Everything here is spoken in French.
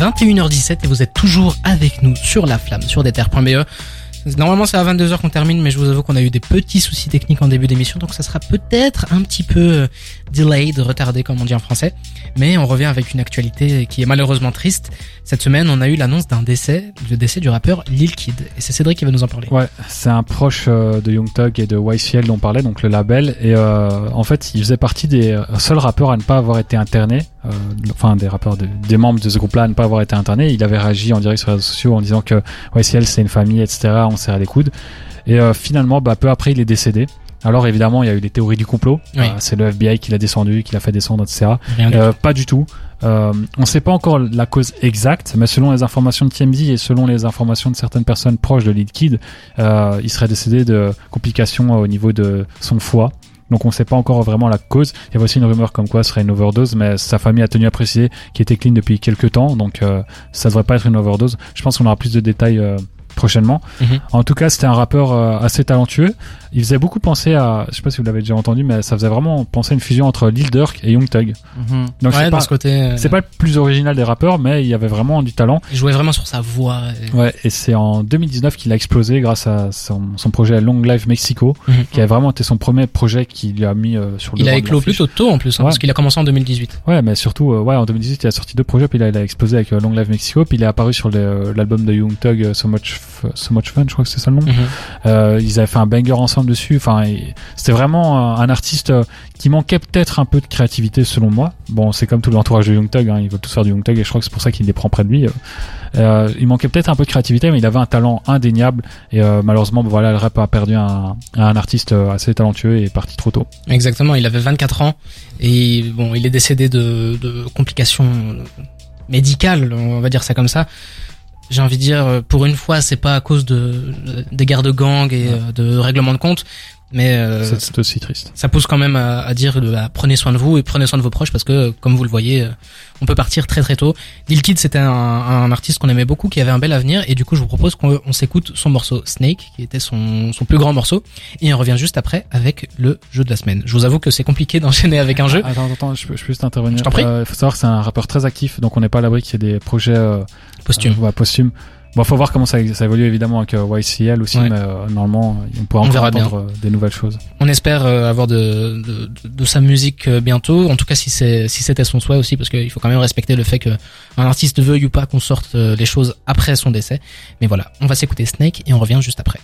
21h17 et vous êtes toujours avec nous sur la flamme, sur terres.be. Normalement c'est à 22h qu'on termine, mais je vous avoue qu'on a eu des petits soucis techniques en début d'émission, donc ça sera peut-être un petit peu euh, delayed, retardé comme on dit en français. Mais on revient avec une actualité qui est malheureusement triste. Cette semaine, on a eu l'annonce d'un décès, le décès du rappeur Lil Kid. Et c'est Cédric qui va nous en parler. Ouais, c'est un proche euh, de Young Thug et de YCL dont on parlait, donc le label. Et euh, en fait, il faisait partie des seuls rappeurs à ne pas avoir été interné. Enfin, des rappeurs, des membres de ce groupe-là à ne pas avoir été interné. Il avait réagi en direct sur les réseaux sociaux en disant que YCL c'est une famille, etc on serrait les coudes. Et euh, finalement, bah, peu après, il est décédé. Alors évidemment, il y a eu des théories du complot. Euh, c'est le FBI qui l'a descendu, qui l'a fait descendre, etc. Euh, pas du tout. on ne sait pas encore la cause exacte, mais selon les informations de TMZ et selon les informations de certaines personnes proches de Lil Kid, il serait décédé de complications au niveau de son foie. Donc on ne sait pas encore vraiment la cause. Il y avait aussi une rumeur comme quoi ce serait une overdose, mais sa famille a tenu à préciser qu'il était clean depuis quelques temps, donc ça devrait pas être une overdose. Je pense qu'on aura plus de détails prochainement. Mhm. En tout cas, c'était un rappeur euh, assez talentueux. Il faisait beaucoup penser à, je sais pas si vous l'avez déjà entendu, mais ça faisait vraiment penser à une fusion entre Lil Durk et Young Thug. Mhm. Donc c'est pas, ce côté, euh, c'est pas le plus original des rappeurs, mais il y avait vraiment du talent. Il jouait vraiment sur sa voix. Et... Ouais, et c'est en 2019 qu'il a explosé grâce à son, son projet Long Live Mexico, mhm. qui a vraiment été son premier projet qu'il a mis euh, sur le. Il a éclos plutôt tôt en plus, hein, parce qu'il a commencé en 2018. Ouais, mais surtout, ouais, en 2018 il a sorti deux projets, puis là il a explosé avec Long Live Mexico, puis il est apparu sur l'album de Young Thug So Much So Much Fun, je crois que c'est ça le nom. Mhm. euh, ils avaient fait un banger ensemble dessus. Enfin, c'était vraiment un artiste euh, qui manquait peut-être un peu de créativité selon moi. Bon, c'est comme tout l'entourage de Young Thug, hein, ils veulent tous faire du Young Thug et je crois que c'est pour ça qu'il les prend près de lui. Euh, euh il manquait peut-être un peu de créativité, mais il avait un talent indéniable et euh, malheureusement, voilà, le rap a perdu un, un artiste assez talentueux et est parti trop tôt. Exactement, il avait 24 ans et bon, il est décédé de, de complications médicales, on va dire ça comme ça j'ai envie de dire, euh, pour une fois, c'est pas à cause de, des guerres de gang et euh, de règlements de compte, mais euh, c'est aussi triste. Ça pousse quand même à, à dire bah, prenez soin de vous et prenez soin de vos proches parce que comme vous le voyez, on peut partir très très tôt. Lil Kid c'était un, un, artiste qu'on aimait beaucoup, qui avait un bel avenir et du coup je vous propose qu'on s'écoute son morceau Snake, qui était son, son plus grand morceau, et on revient juste après avec le jeu de la semaine. Je vous avoue que c'est compliqué d'enchaîner avec un jeu. Attends attends, je peux, je peux juste intervenir. Il faut savoir que c'est un rappeur très actif, donc on n'est pas à l'abri qu'il y ait des projets posthumes. ouais, posthumes Bon, faut voir comment ça, ça évolue évidemment avec euh, YCL aussi, mais euh, normalement, on pourra encore entendre euh, des nouvelles choses. On espère avoir de, de, de, sa musique bientôt. En tout cas, si c'est si c'était son souhait aussi, parce qu'il faut quand même respecter le fait que un artiste veuille ou pas qu'on sorte les choses après son décès. Mais voilà, on va s'écouter Snake et on revient juste après.